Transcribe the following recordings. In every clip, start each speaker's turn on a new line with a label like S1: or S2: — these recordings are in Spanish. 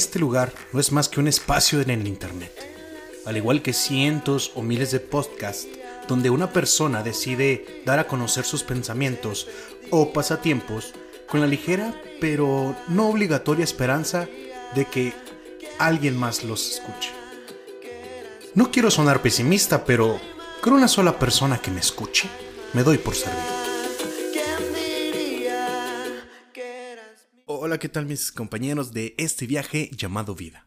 S1: Este lugar no es más que un espacio en el Internet, al igual que cientos o miles de podcasts donde una persona decide dar a conocer sus pensamientos o pasatiempos con la ligera pero no obligatoria esperanza de que alguien más los escuche. No quiero sonar pesimista, pero con una sola persona que me escuche, me doy por servido. Hola, ¿qué tal mis compañeros de este viaje llamado vida?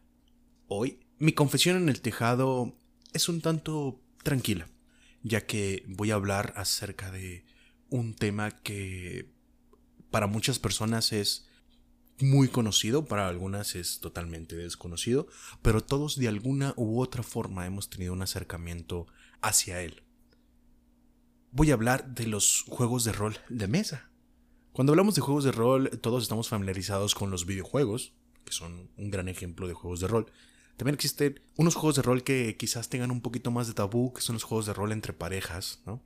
S1: Hoy, mi confesión en el tejado es un tanto tranquila, ya que voy a hablar acerca de un tema que para muchas personas es muy conocido, para algunas es totalmente desconocido, pero todos de alguna u otra forma hemos tenido un acercamiento hacia él. Voy a hablar de los juegos de rol de mesa. Cuando hablamos de juegos de rol, todos estamos familiarizados con los videojuegos, que son un gran ejemplo de juegos de rol. También existen unos juegos de rol que quizás tengan un poquito más de tabú, que son los juegos de rol entre parejas, ¿no?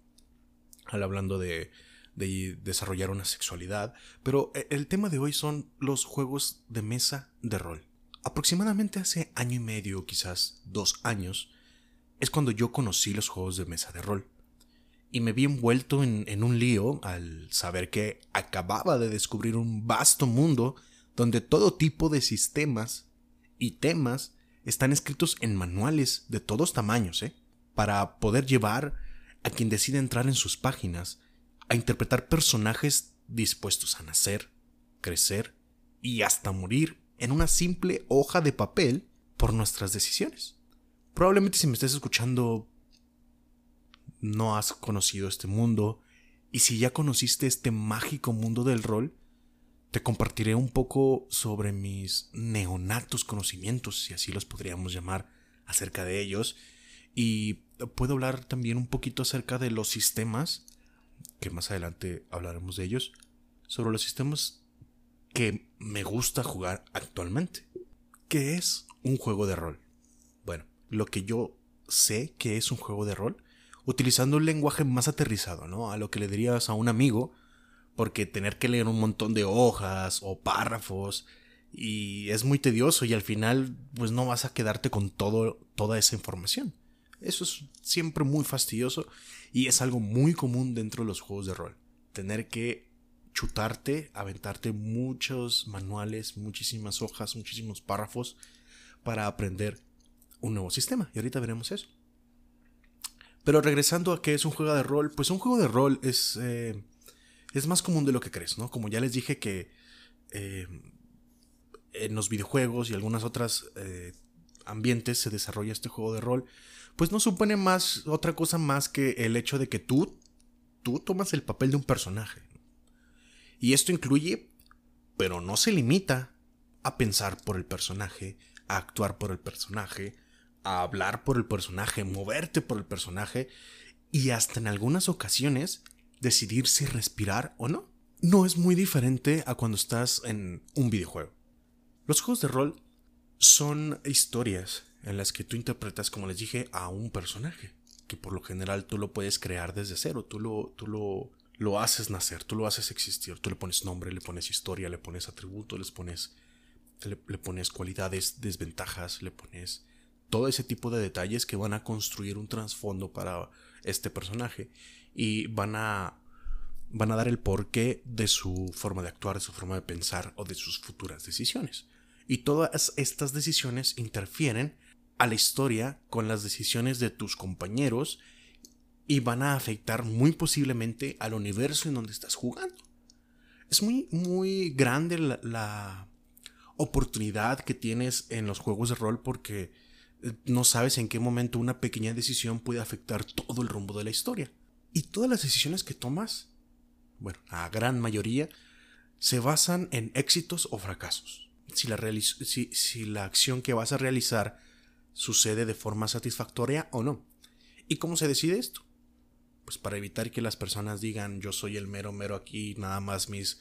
S1: Al hablando de de desarrollar una sexualidad, pero eh, el tema de hoy son los juegos de mesa de rol. Aproximadamente hace año y medio, quizás dos años, es cuando yo conocí los juegos de mesa de rol. Y me vi envuelto en, en un lío al saber que acababa de descubrir un vasto mundo donde todo tipo de sistemas y temas están escritos en manuales de todos tamaños, ¿eh? Para poder llevar a quien decide entrar en sus páginas a interpretar personajes dispuestos a nacer, crecer y hasta morir en una simple hoja de papel por nuestras decisiones. Probablemente si me estás escuchando no has conocido este mundo y si ya conociste este mágico mundo del rol, te compartiré un poco sobre mis neonatos conocimientos, si así los podríamos llamar, acerca de ellos. Y puedo hablar también un poquito acerca de los sistemas que más adelante hablaremos de ellos, sobre los sistemas que me gusta jugar actualmente. ¿Qué es un juego de rol? Bueno, lo que yo sé que es un juego de rol, utilizando un lenguaje más aterrizado, ¿no? A lo que le dirías a un amigo, porque tener que leer un montón de hojas o párrafos y es muy tedioso y al final pues no vas a quedarte con todo, toda esa información. Eso es siempre muy fastidioso y es algo muy común dentro de los juegos de rol. Tener que chutarte, aventarte muchos manuales, muchísimas hojas, muchísimos párrafos para aprender un nuevo sistema. Y ahorita veremos eso. Pero regresando a qué es un juego de rol, pues un juego de rol es, eh, es más común de lo que crees, ¿no? Como ya les dije que eh, en los videojuegos y algunas otras eh, ambientes se desarrolla este juego de rol, pues no supone más otra cosa más que el hecho de que tú, tú tomas el papel de un personaje. Y esto incluye, pero no se limita a pensar por el personaje, a actuar por el personaje, a hablar por el personaje, moverte por el personaje y hasta en algunas ocasiones decidir si respirar o no. No es muy diferente a cuando estás en un videojuego. Los juegos de rol son historias en las que tú interpretas, como les dije, a un personaje, que por lo general tú lo puedes crear desde cero, tú lo, tú lo, lo haces nacer, tú lo haces existir, tú le pones nombre, le pones historia, le pones atributos, le pones, le, pones cualidades, desventajas, le pones todo ese tipo de detalles que van a construir un trasfondo para este personaje y van a van a dar el porqué de su forma de actuar, de su forma de pensar o de sus futuras decisiones. Y todas estas decisiones interfieren a la historia con las decisiones de tus compañeros y van a afectar muy posiblemente al universo en donde estás jugando. Es muy, muy grande la, oportunidad que tienes en los juegos de rol porque no sabes en qué momento una pequeña decisión puede afectar todo el rumbo de la historia. Y todas las decisiones que tomas, bueno, la gran mayoría, se basan en éxitos o fracasos si la, si, la acción que vas a realizar sucede de forma satisfactoria o no. ¿Y cómo se decide esto? Pues para evitar que las personas digan yo soy el mero mero aquí, nada más mis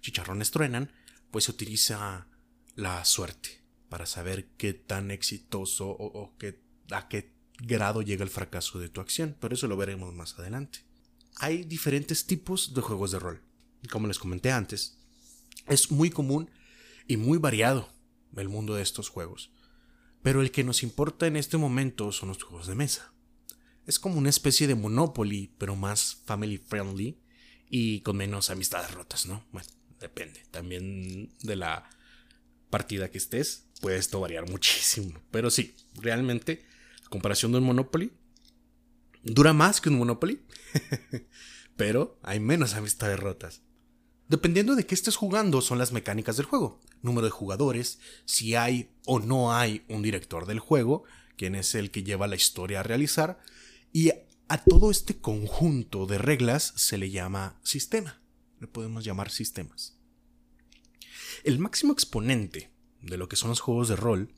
S1: chicharrones truenan, pues se utiliza la suerte para saber qué tan exitoso o, qué, a qué grado llega el fracaso de tu acción, pero eso lo veremos más adelante. Hay diferentes tipos de juegos de rol. Como les comenté antes, es muy común y muy variado el mundo de estos juegos. Pero el que nos importa en este momento son los juegos de mesa. Es como una especie de Monopoly, pero más family friendly y con menos amistades rotas, ¿no? Bueno, depende. También de la partida que estés, puede esto variar muchísimo. Pero sí, realmente, a comparación de un Monopoly, dura más que un Monopoly, pero hay menos amistades rotas. Dependiendo de qué estés jugando son las mecánicas del juego, número de jugadores, si hay o no hay un director del juego, quien es el que lleva la historia a realizar, y a todo este conjunto de reglas se le llama sistema, le podemos llamar sistemas. El máximo exponente de lo que son los juegos de rol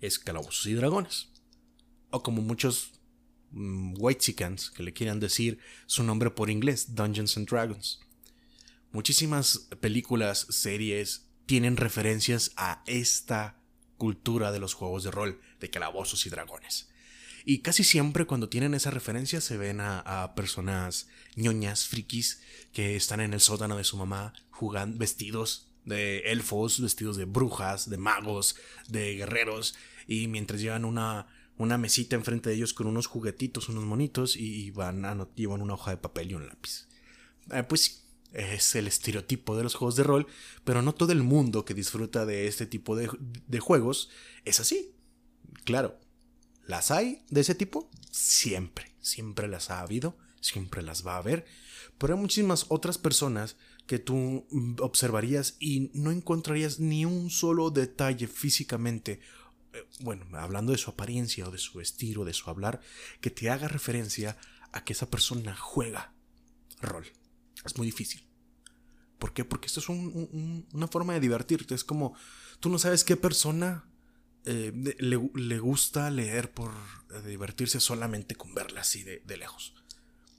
S1: es Calabozos y Dragones, o como muchos mm, white que le quieran decir su nombre por inglés, Dungeons and Dragons. Muchísimas películas, series tienen referencias a esta cultura de los juegos de rol, de calabozos y dragones. Y casi siempre cuando tienen esa referencia se ven a, personas ñoñas, frikis, que están en el sótano de su mamá jugando vestidos de elfos, vestidos de brujas, de magos, de guerreros, y mientras llevan una, una mesita enfrente de ellos con unos juguetitos, unos monitos, y van llevan una hoja de papel y un lápiz. Eh, pues sí, es el estereotipo de los juegos de rol, pero no todo el mundo que disfruta de este tipo de, juegos es así. Claro, ¿las hay de ese tipo? Siempre, siempre las ha habido, siempre las va a haber, pero hay muchísimas otras personas que tú observarías y no encontrarías ni un solo detalle físicamente, eh, bueno, hablando de su apariencia o de su estilo, de su hablar, que te haga referencia a que esa persona juega rol. Es muy difícil. ¿Por qué? Porque esto es una forma de divertirte. Es como, tú no sabes qué persona eh, le, gusta leer por eh, divertirse solamente con verla así de, lejos.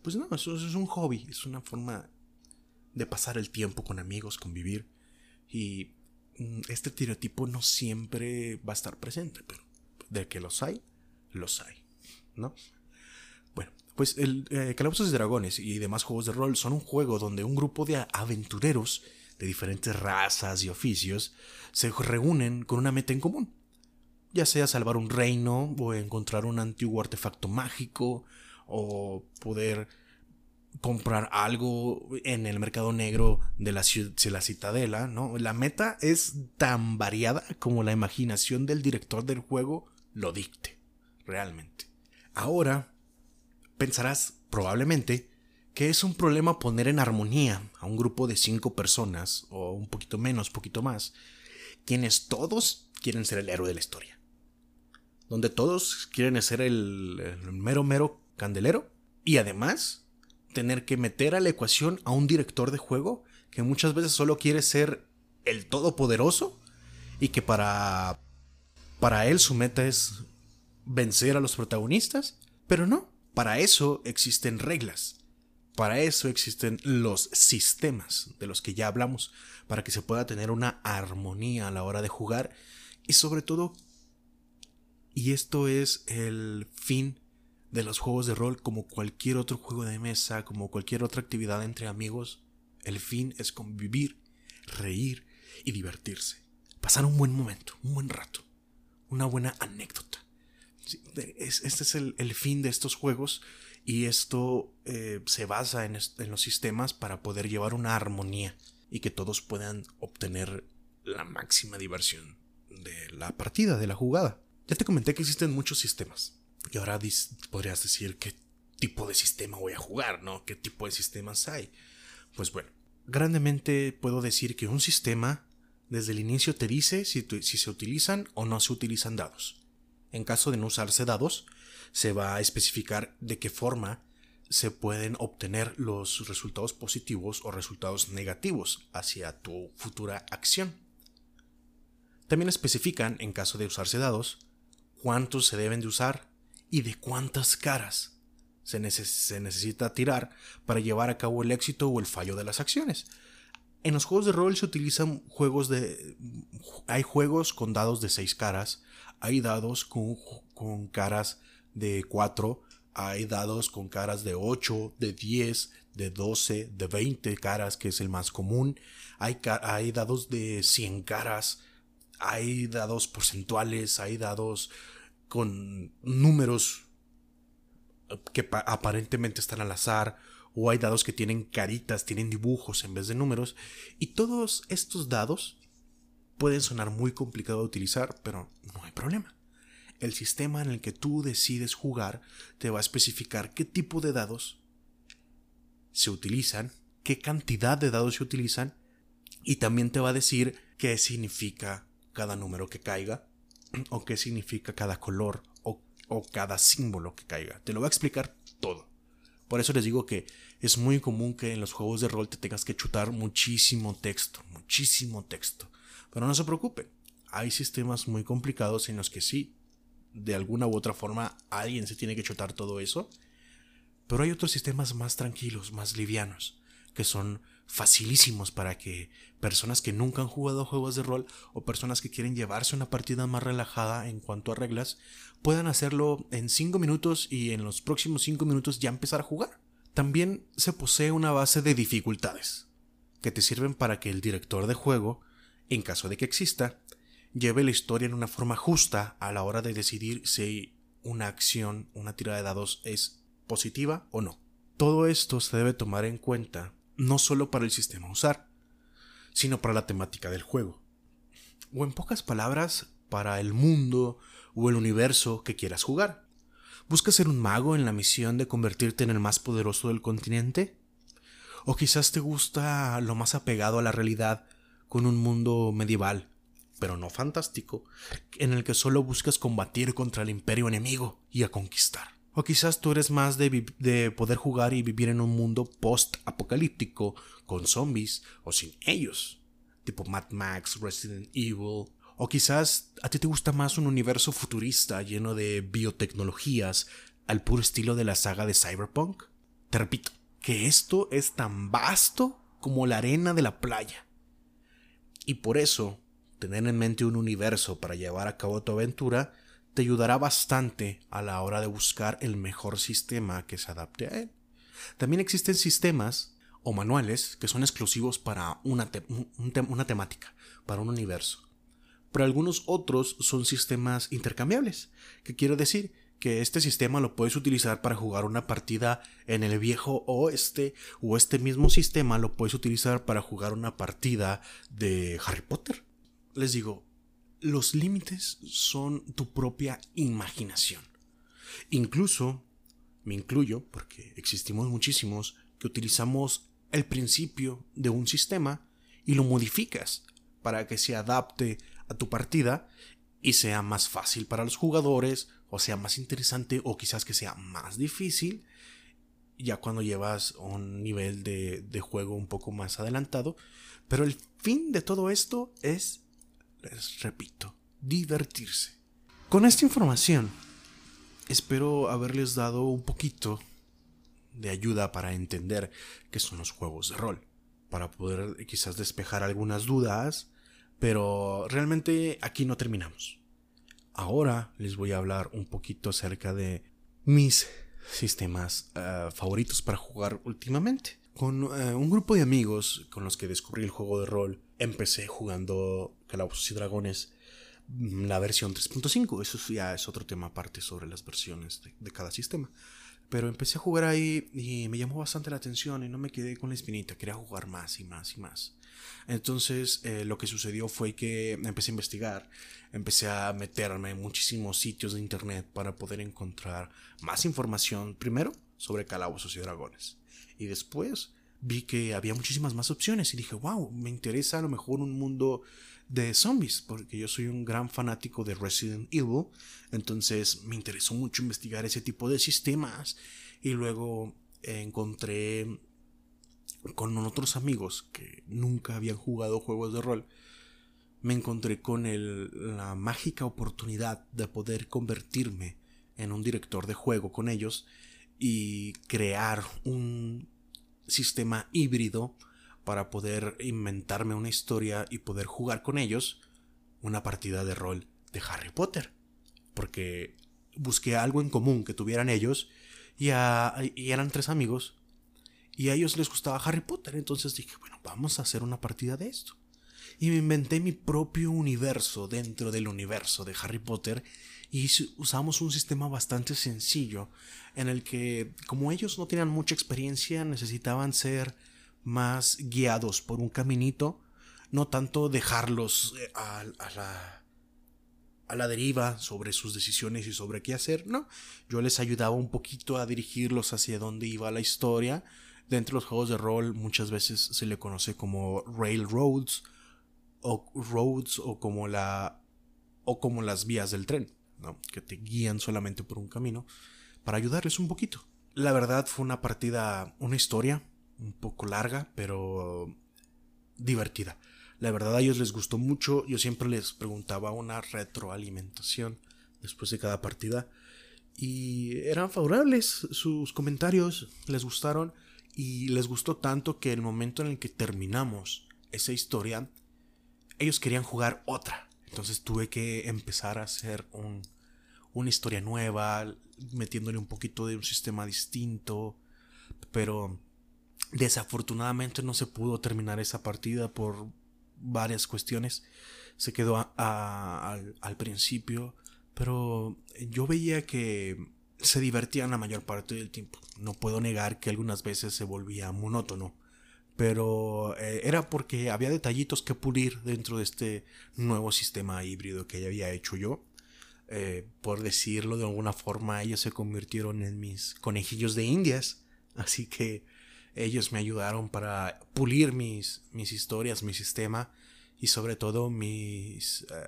S1: Pues no, eso, es un hobby, es una forma de pasar el tiempo con amigos, convivir. Y mm, este estereotipo no siempre va a estar presente, pero de que los hay, los hay, ¿no? Pues el eh, Calabozos de Dragones y demás juegos de rol son un juego donde un grupo de aventureros de diferentes razas y oficios se reúnen con una meta en común, ya sea salvar un reino o encontrar un antiguo artefacto mágico o poder comprar algo en el mercado negro de la, de la citadela, ¿no? La meta es tan variada como la imaginación del director del juego lo dicte, realmente. Ahora, Pensarás, probablemente, que es un problema poner en armonía a un grupo de cinco personas, o un poquito menos, poquito más, quienes todos quieren ser el héroe de la historia. Donde todos quieren ser el, mero, mero candelero. Y además, tener que meter a la ecuación a un director de juego que muchas veces solo quiere ser el todopoderoso y que para para él su meta es vencer a los protagonistas, pero no, para eso existen reglas. Para eso existen los sistemas de los que ya hablamos, para que se pueda tener una armonía a la hora de jugar y sobre todo, y esto es el fin de los juegos de rol como cualquier otro juego de mesa, como cualquier otra actividad entre amigos, el fin es convivir, reír y divertirse. Pasar un buen momento, un buen rato, una buena anécdota este es el, fin de estos juegos y esto eh, se basa en, los sistemas para poder llevar una armonía y que todos puedan obtener la máxima diversión de la partida, de la jugada. Ya te comenté que existen muchos sistemas y ahora podrías decir qué tipo de sistema voy a jugar, ¿no? ¿Qué tipo de sistemas hay? Pues bueno, grandemente puedo decir que un sistema desde el inicio te dice si se utilizan o no se utilizan dados. En caso de no usarse dados, se va a especificar de qué forma se pueden obtener los resultados positivos o resultados negativos hacia tu futura acción. También especifican, en caso de usarse dados, cuántos se deben de usar y de cuántas caras se, necesita tirar para llevar a cabo el éxito o el fallo de las acciones. En los juegos de rol se utilizan juegos de... Hay juegos con dados de 6 caras, hay dados con, caras de 4, hay dados con caras de 8, de 10, de 12, de 20 caras, que es el más común. Hay, hay dados de 100 caras. hay dados porcentuales, hay dados con números que aparentemente están al azar, o hay dados que tienen caritas, tienen dibujos en vez de números, y todos estos dados pueden sonar muy complicado de utilizar, pero no hay problema. El sistema en el que tú decides jugar te va a especificar qué tipo de dados se utilizan, qué cantidad de dados se utilizan, y también te va a decir qué significa cada número que caiga, o qué significa cada color, o, o cada símbolo que caiga. Te lo va a explicar todo. Por eso les digo que es muy común que en los juegos de rol te tengas que chutar muchísimo texto, muchísimo texto. Pero no se preocupen, hay sistemas muy complicados en los que sí, de alguna u otra forma, alguien se tiene que chutar todo eso. Pero hay otros sistemas más tranquilos, más livianos, que son facilísimos para que personas que nunca han jugado juegos de rol o personas que quieren llevarse una partida más relajada en cuanto a reglas puedan hacerlo en 5 minutos y en los próximos 5 minutos ya empezar a jugar. También se posee una base de dificultades que te sirven para que el director de juego, en caso de que exista, lleve la historia en una forma justa a la hora de decidir si una acción, una tirada de dados es positiva o no. Todo esto se debe tomar en cuenta no solo para el sistema a usar, sino para la temática del juego. O en pocas palabras, para el mundo o el universo que quieras jugar. ¿Buscas ser un mago en la misión de convertirte en el más poderoso del continente? ¿O quizás te gusta lo más apegado a la realidad con un mundo medieval, pero no fantástico, en el que solo buscas combatir contra el imperio enemigo y a conquistar? O quizás tú eres más de, de poder jugar y vivir en un mundo post-apocalíptico, con zombies o sin ellos, tipo Mad Max, Resident Evil. O quizás a ti te gusta más un universo futurista lleno de biotecnologías, al puro estilo de la saga de Cyberpunk. Te repito, que esto es tan vasto como la arena de la playa. Y por eso, tener en mente un universo para llevar a cabo tu aventura te ayudará bastante a la hora de buscar el mejor sistema que se adapte a él. También existen sistemas o manuales que son exclusivos para una, temática, para un universo. Pero algunos otros son sistemas intercambiables, que quiere decir que este sistema lo puedes utilizar para jugar una partida en el viejo oeste o este mismo sistema lo puedes utilizar para jugar una partida de Harry Potter. Les digo, los límites son tu propia imaginación. Incluso, me incluyo, porque existimos muchísimos, que utilizamos el principio de un sistema y lo modificas para que se adapte a tu partida y sea más fácil para los jugadores, o sea más interesante, o quizás que sea más difícil, ya cuando llevas un nivel de, de juego un poco más adelantado. Pero el fin de todo esto es les repito, divertirse. Con esta información, espero haberles dado un poquito de ayuda para entender qué son los juegos de rol, para poder quizás despejar algunas dudas, pero realmente aquí no terminamos. Ahora les voy a hablar un poquito acerca de mis sistemas eh, favoritos para jugar últimamente. Con eh, un grupo de amigos con los que descubrí el juego de rol, empecé jugando Calabozos y Dragones, mm, la versión 3.5. Eso ya es otro tema aparte sobre las versiones de, cada sistema. Pero empecé a jugar ahí y me llamó bastante la atención y no me quedé con la espinita. Quería jugar más y más y más. Entonces eh, lo que sucedió fue que empecé a investigar, empecé a meterme en muchísimos sitios de internet para poder encontrar más información. Primero sobre Calabozos y Dragones y después vi que había muchísimas más opciones y dije, wow, me interesa a lo mejor un mundo de zombies, porque yo soy un gran fanático de Resident Evil, entonces me interesó mucho investigar ese tipo de sistemas y luego encontré con otros amigos que nunca habían jugado juegos de rol, me encontré con la mágica oportunidad de poder convertirme en un director de juego con ellos y crear un sistema híbrido para poder inventarme una historia y poder jugar con ellos una partida de rol de Harry Potter. Porque busqué algo en común que tuvieran ellos y, y, eran tres amigos y a ellos les gustaba Harry Potter. Entonces dije, bueno, vamos a hacer una partida de esto. y me inventé mi propio universo dentro del universo de Harry Potter y usamos un sistema bastante sencillo en el que como ellos no tenían mucha experiencia necesitaban ser más guiados por un caminito, no tanto dejarlos eh, a, la a la deriva sobre sus decisiones y sobre qué hacer, no, yo les ayudaba un poquito a dirigirlos hacia dónde iba la historia. Dentro de los juegos de rol muchas veces se le conoce como railroads o roads o como la o como las vías del tren, ¿no? que te guían solamente por un camino para ayudarles un poquito. La verdad fue una partida, una historia un poco larga, pero divertida. La verdad a ellos les gustó mucho. Yo siempre les preguntaba una retroalimentación después de cada partida. Y eran favorables sus comentarios, les gustaron y les gustó tanto que el momento en el que terminamos esa historia, ellos querían jugar otra. Entonces tuve que empezar a hacer un, una historia nueva, metiéndole un poquito de un sistema distinto. Pero desafortunadamente no se pudo terminar esa partida por varias cuestiones. Se quedó al, principio, pero yo veía que se divertían la mayor parte del tiempo. No puedo negar que algunas veces se volvía monótono, pero eh, era porque había detallitos que pulir dentro de este nuevo sistema híbrido que ya había hecho yo. Eh, por decirlo de alguna forma, ellos se convirtieron en mis conejillos de indias, así que ellos me ayudaron para pulir mis, mis historias, mi sistema y sobre todo mis eh,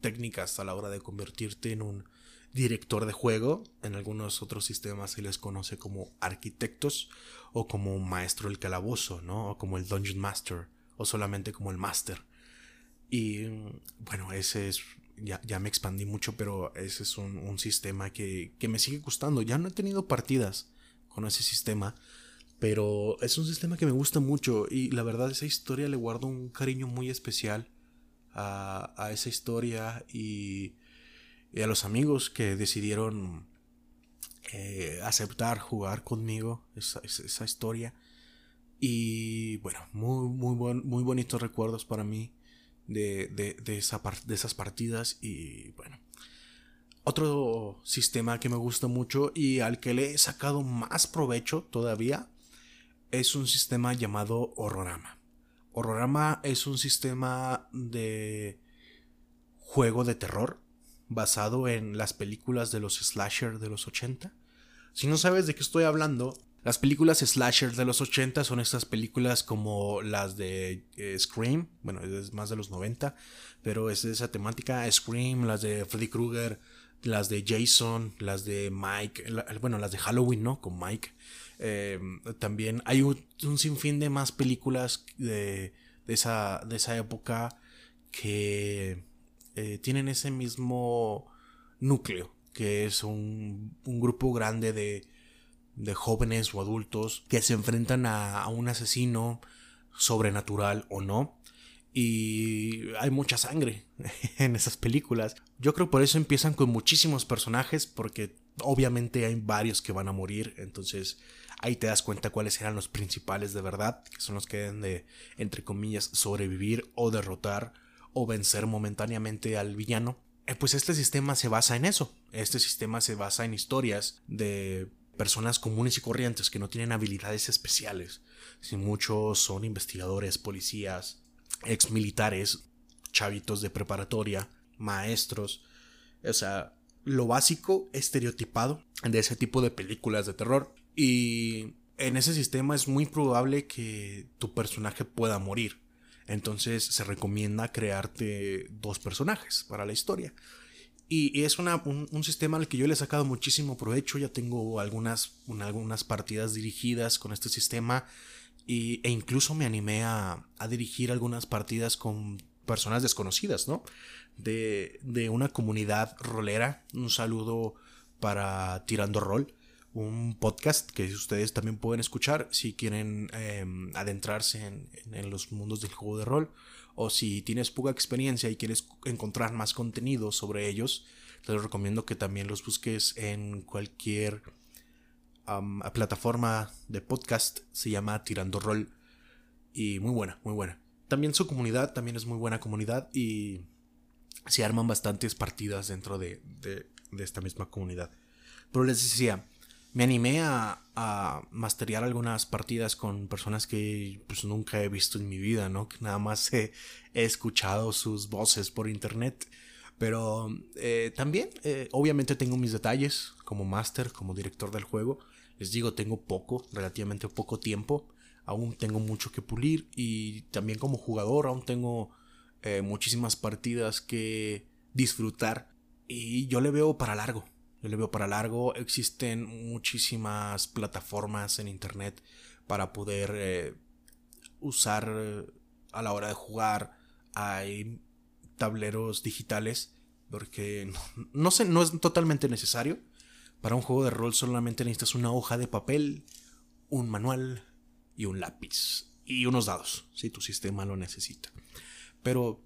S1: técnicas a la hora de convertirte en un director de juego. En algunos otros sistemas se les conoce como arquitectos o como maestro del calabozo, ¿no? O como el Dungeon Master o solamente como el Master. Y bueno, ese es, ya, ya me expandí mucho, pero ese es un, un sistema que, que me sigue gustando. Ya no he tenido partidas con ese sistema, pero es un sistema que me gusta mucho y la verdad esa historia le guardo un cariño muy especial a, a esa historia y, y, a los amigos que decidieron eh, aceptar jugar conmigo esa, esa, historia. Y bueno, muy, muy, muy bonitos recuerdos para mí de, de, de, esa, de esas partidas y bueno. Otro sistema que me gusta mucho y al que le he sacado más provecho todavía es un sistema llamado Horrorama. Horrorama es un sistema de juego de terror basado en las películas de los slasher de los 80. Si no sabes de qué estoy hablando, las películas slasher de los 80 son estas películas como las de eh, Scream, bueno, es más de los 90, pero es de esa temática, Scream, las de Freddy Krueger, las de Jason, las de Mike, bueno, las de Halloween, ¿no? Con Mike. Em, también hay un, sinfín de más películas de, esa, de esa época que eh, tienen ese mismo núcleo, que es un, grupo grande de, de, jóvenes o adultos que se enfrentan a, a un asesino sobrenatural o no. Y hay mucha sangre en esas películas. Yo creo por eso empiezan con muchísimos personajes, porque obviamente hay varios que van a morir. Entonces Ahí te das cuenta cuáles eran los principales de verdad, que son los que deben de, entre comillas, sobrevivir o derrotar o vencer momentáneamente al villano. Eh, pues este sistema se basa en eso. Este sistema se basa en historias de personas comunes y corrientes que no tienen habilidades especiales. Si muchos son investigadores, policías, ex militares, chavitos de preparatoria, maestros. O sea, lo básico estereotipado de ese tipo de películas de terror. Y en ese sistema es muy probable que tu personaje pueda morir. Entonces se recomienda crearte dos personajes para la historia. Y, es un, sistema al que yo le he sacado muchísimo provecho. Ya tengo algunas, algunas partidas dirigidas con este sistema. Y, e incluso me animé a, a, dirigir algunas partidas con personas desconocidas, ¿no? De, de una comunidad rolera. Un saludo para Tirando Rol un podcast que ustedes también pueden escuchar si quieren em, adentrarse en, los mundos del juego de rol o si tienes poca experiencia y quieres encontrar más contenido sobre ellos, te recomiendo que también los busques en cualquier plataforma de podcast, se llama Tirando Rol y muy buena, muy buena. también su comunidad, también es muy buena comunidad y se arman bastantes partidas dentro de, de, esta misma comunidad. Pero les decía, me animé a, a masterear algunas partidas con personas que pues nunca he visto en mi vida, ¿no? Que nada más he, escuchado sus voces por internet. Pero eh, también, eh, obviamente tengo mis detalles como máster, como director del juego. Les digo, tengo poco, relativamente poco tiempo. Aún tengo mucho que pulir y también como jugador aún tengo eh, muchísimas partidas que disfrutar y yo le veo para largo. Yo le veo para largo. Existen muchísimas plataformas en internet para poder eh, usar eh, a la hora de jugar. Hay tableros digitales porque no, sé, no es totalmente necesario. Para un juego de rol solamente necesitas una hoja de papel, un manual y un lápiz y unos dados, si tu sistema lo necesita. Pero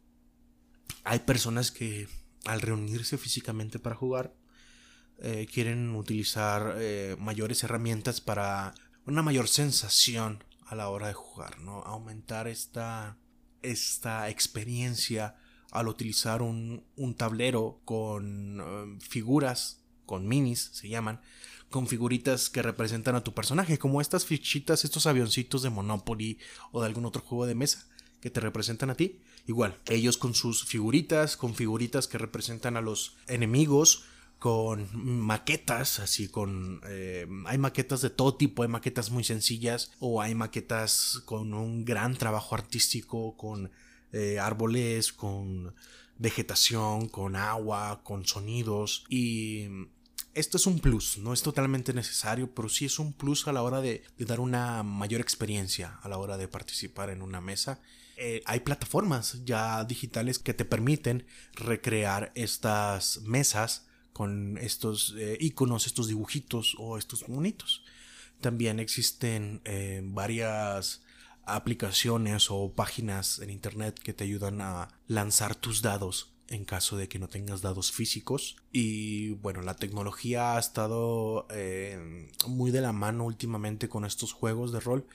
S1: hay personas que al reunirse físicamente para jugar eh, quieren utilizar eh, mayores herramientas para una mayor sensación a la hora de jugar, ¿no? Aumentar esta, esta experiencia al utilizar un, tablero con eh, figuras, con minis se llaman, con figuritas que representan a tu personaje, como estas fichitas, estos avioncitos de Monopoly o de algún otro juego de mesa que te representan a ti. Igual, ellos con sus figuritas, con figuritas que representan a los enemigos, con maquetas, así con... Eh, hay maquetas de todo tipo, hay maquetas muy sencillas o hay maquetas con un gran trabajo artístico, con eh, árboles, con vegetación, con agua, con sonidos y esto es un plus, no es totalmente necesario, pero sí es un plus a la hora de, dar una mayor experiencia a la hora de participar en una mesa. Eh, hay plataformas ya digitales que te permiten recrear estas mesas con estos eh, iconos, estos dibujitos o estos monitos. También existen eh, varias aplicaciones o páginas en internet que te ayudan a lanzar tus dados en caso de que no tengas dados físicos. Y bueno, la tecnología ha estado eh, muy de la mano últimamente con estos juegos de rol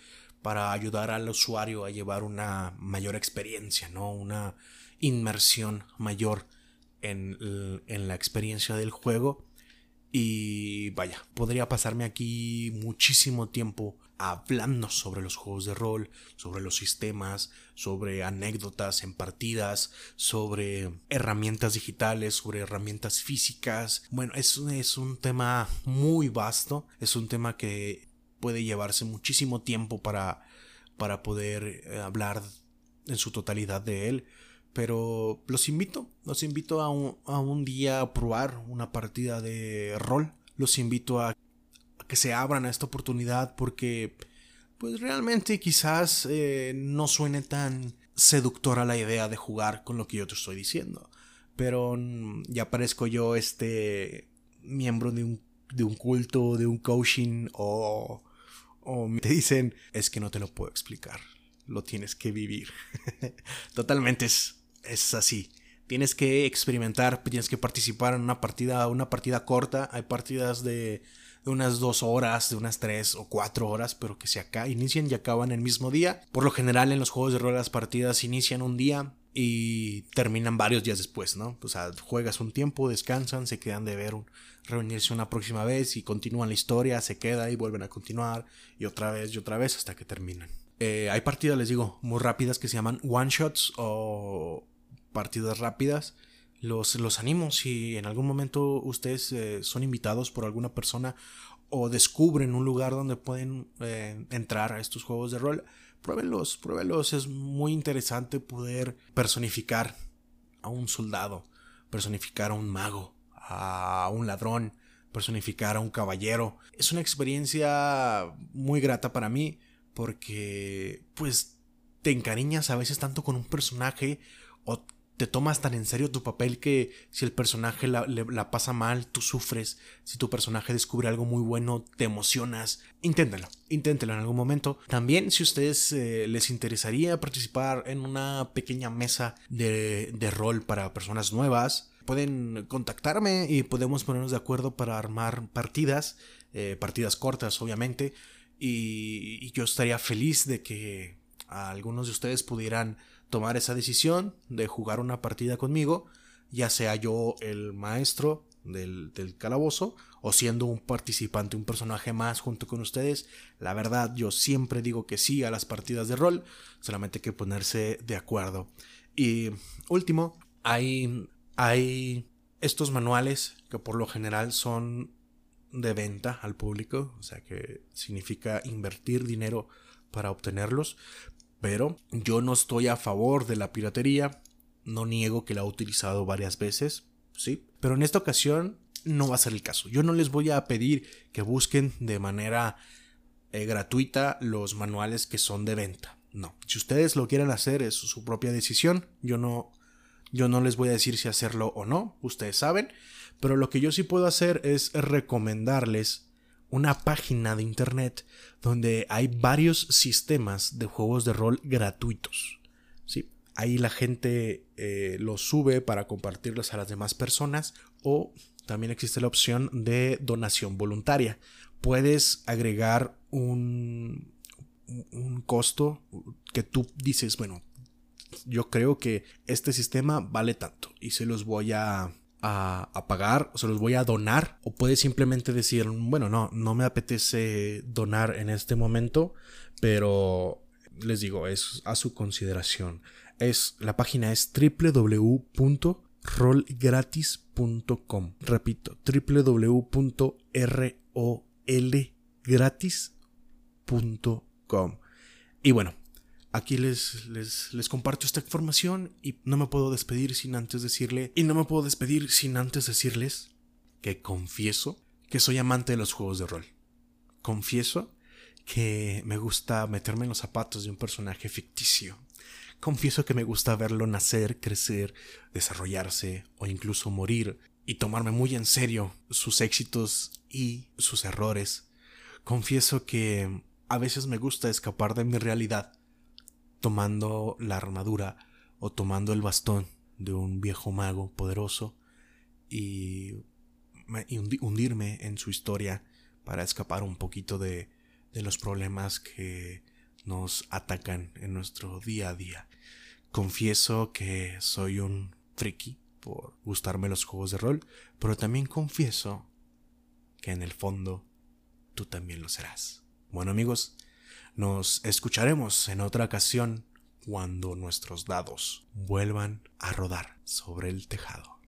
S1: para ayudar al usuario a llevar una mayor experiencia, ¿no? Una inmersión mayor en, la experiencia del juego. Y vaya, podría pasarme aquí muchísimo tiempo hablando sobre los juegos de rol, sobre los sistemas, sobre anécdotas en partidas, sobre herramientas digitales, sobre herramientas físicas. Bueno, es, es un tema muy vasto, es un tema que puede llevarse muchísimo tiempo para, para poder eh, hablar en su totalidad de él. Pero los invito, los invito a un, a un día a probar una partida de rol. Los invito a que se abran a esta oportunidad porque pues realmente quizás eh, no suene tan seductora la idea de jugar con lo que yo te estoy diciendo. Pero mm, ya parezco yo este miembro de un, de un culto, de un coaching o, o te dicen es que no te lo puedo explicar, lo tienes que vivir. Totalmente es, es así. Tienes que experimentar, tienes que participar en una partida, una partida corta. Hay partidas de de unas dos horas, de unas tres o cuatro horas, pero que se acá inician y acaban el mismo día. Por lo general en los juegos de rol las partidas inician un día y terminan varios días después, ¿no? O sea, juegas un tiempo, descansan, se quedan de ver, reunirse una próxima vez y continúan la historia, se queda y vuelven a continuar y otra vez y otra vez hasta que terminan. Eh, hay partidas, les digo, muy rápidas que se llaman one shots o partidas rápidas los, los animo si en algún momento ustedes eh, son invitados por alguna persona o descubren un lugar donde pueden eh, entrar a estos juegos de rol, pruébenlos, pruébenlos. Es muy interesante poder personificar a un soldado, personificar a un mago, a un ladrón, personificar a un caballero. Es una experiencia muy grata para mí porque pues te encariñas a veces tanto con un personaje o te tomas tan en serio tu papel que si el personaje la, pasa mal, tú sufres. Si tu personaje descubre algo muy bueno, te emocionas. Inténtalo, inténtalo en algún momento. También si a ustedes eh, les interesaría participar en una pequeña mesa de, rol para personas nuevas, pueden contactarme y podemos ponernos de acuerdo para armar partidas, eh, partidas cortas obviamente. y yo estaría feliz de que algunos de ustedes pudieran tomar esa decisión de jugar una partida conmigo, ya sea yo el maestro del, calabozo o siendo un participante, un personaje más junto con ustedes. La verdad, yo siempre digo que sí a las partidas de rol, solamente hay que ponerse de acuerdo. Y último, hay, hay estos manuales que por lo general son de venta al público, o sea que significa invertir dinero para obtenerlos, pero yo no estoy a favor de la piratería, no niego que la he utilizado varias veces, sí, pero en esta ocasión no va a ser el caso. Yo no les voy a pedir que busquen de manera eh, gratuita los manuales que son de venta. No, si ustedes lo quieren hacer es su propia decisión. Yo no yo no les voy a decir si hacerlo o no, ustedes saben, pero lo que yo sí puedo hacer es recomendarles una página de internet donde hay varios sistemas de juegos de rol gratuitos. ¿sí? Ahí la gente eh, los sube para compartirlos a las demás personas o también existe la opción de donación voluntaria. Puedes agregar un, un costo que tú dices, bueno, yo creo que este sistema vale tanto y se los voy a, a, pagar o se los voy a donar o puede simplemente decir, bueno, no, no me apetece donar en este momento, pero les digo, es a su consideración. Es, la página es www.rolgratis.com. Repito, www.rolgratis.com. Y bueno, aquí les, les, comparto esta información y no me puedo despedir sin antes decirle, y no me puedo despedir sin antes decirles que confieso que soy amante de los juegos de rol. Confieso que me gusta meterme en los zapatos de un personaje ficticio. Confieso que me gusta verlo nacer, crecer, desarrollarse o incluso morir y tomarme muy en serio sus éxitos y sus errores. Confieso que a veces me gusta escapar de mi realidad tomando la armadura o tomando el bastón de un viejo mago poderoso y, hundirme en su historia para escapar un poquito de, de los problemas que nos atacan en nuestro día a día. Confieso que soy un friki por gustarme los juegos de rol, pero también confieso que en el fondo tú también lo serás. Bueno amigos, nos escucharemos en otra ocasión cuando nuestros dados vuelvan a rodar sobre el tejado.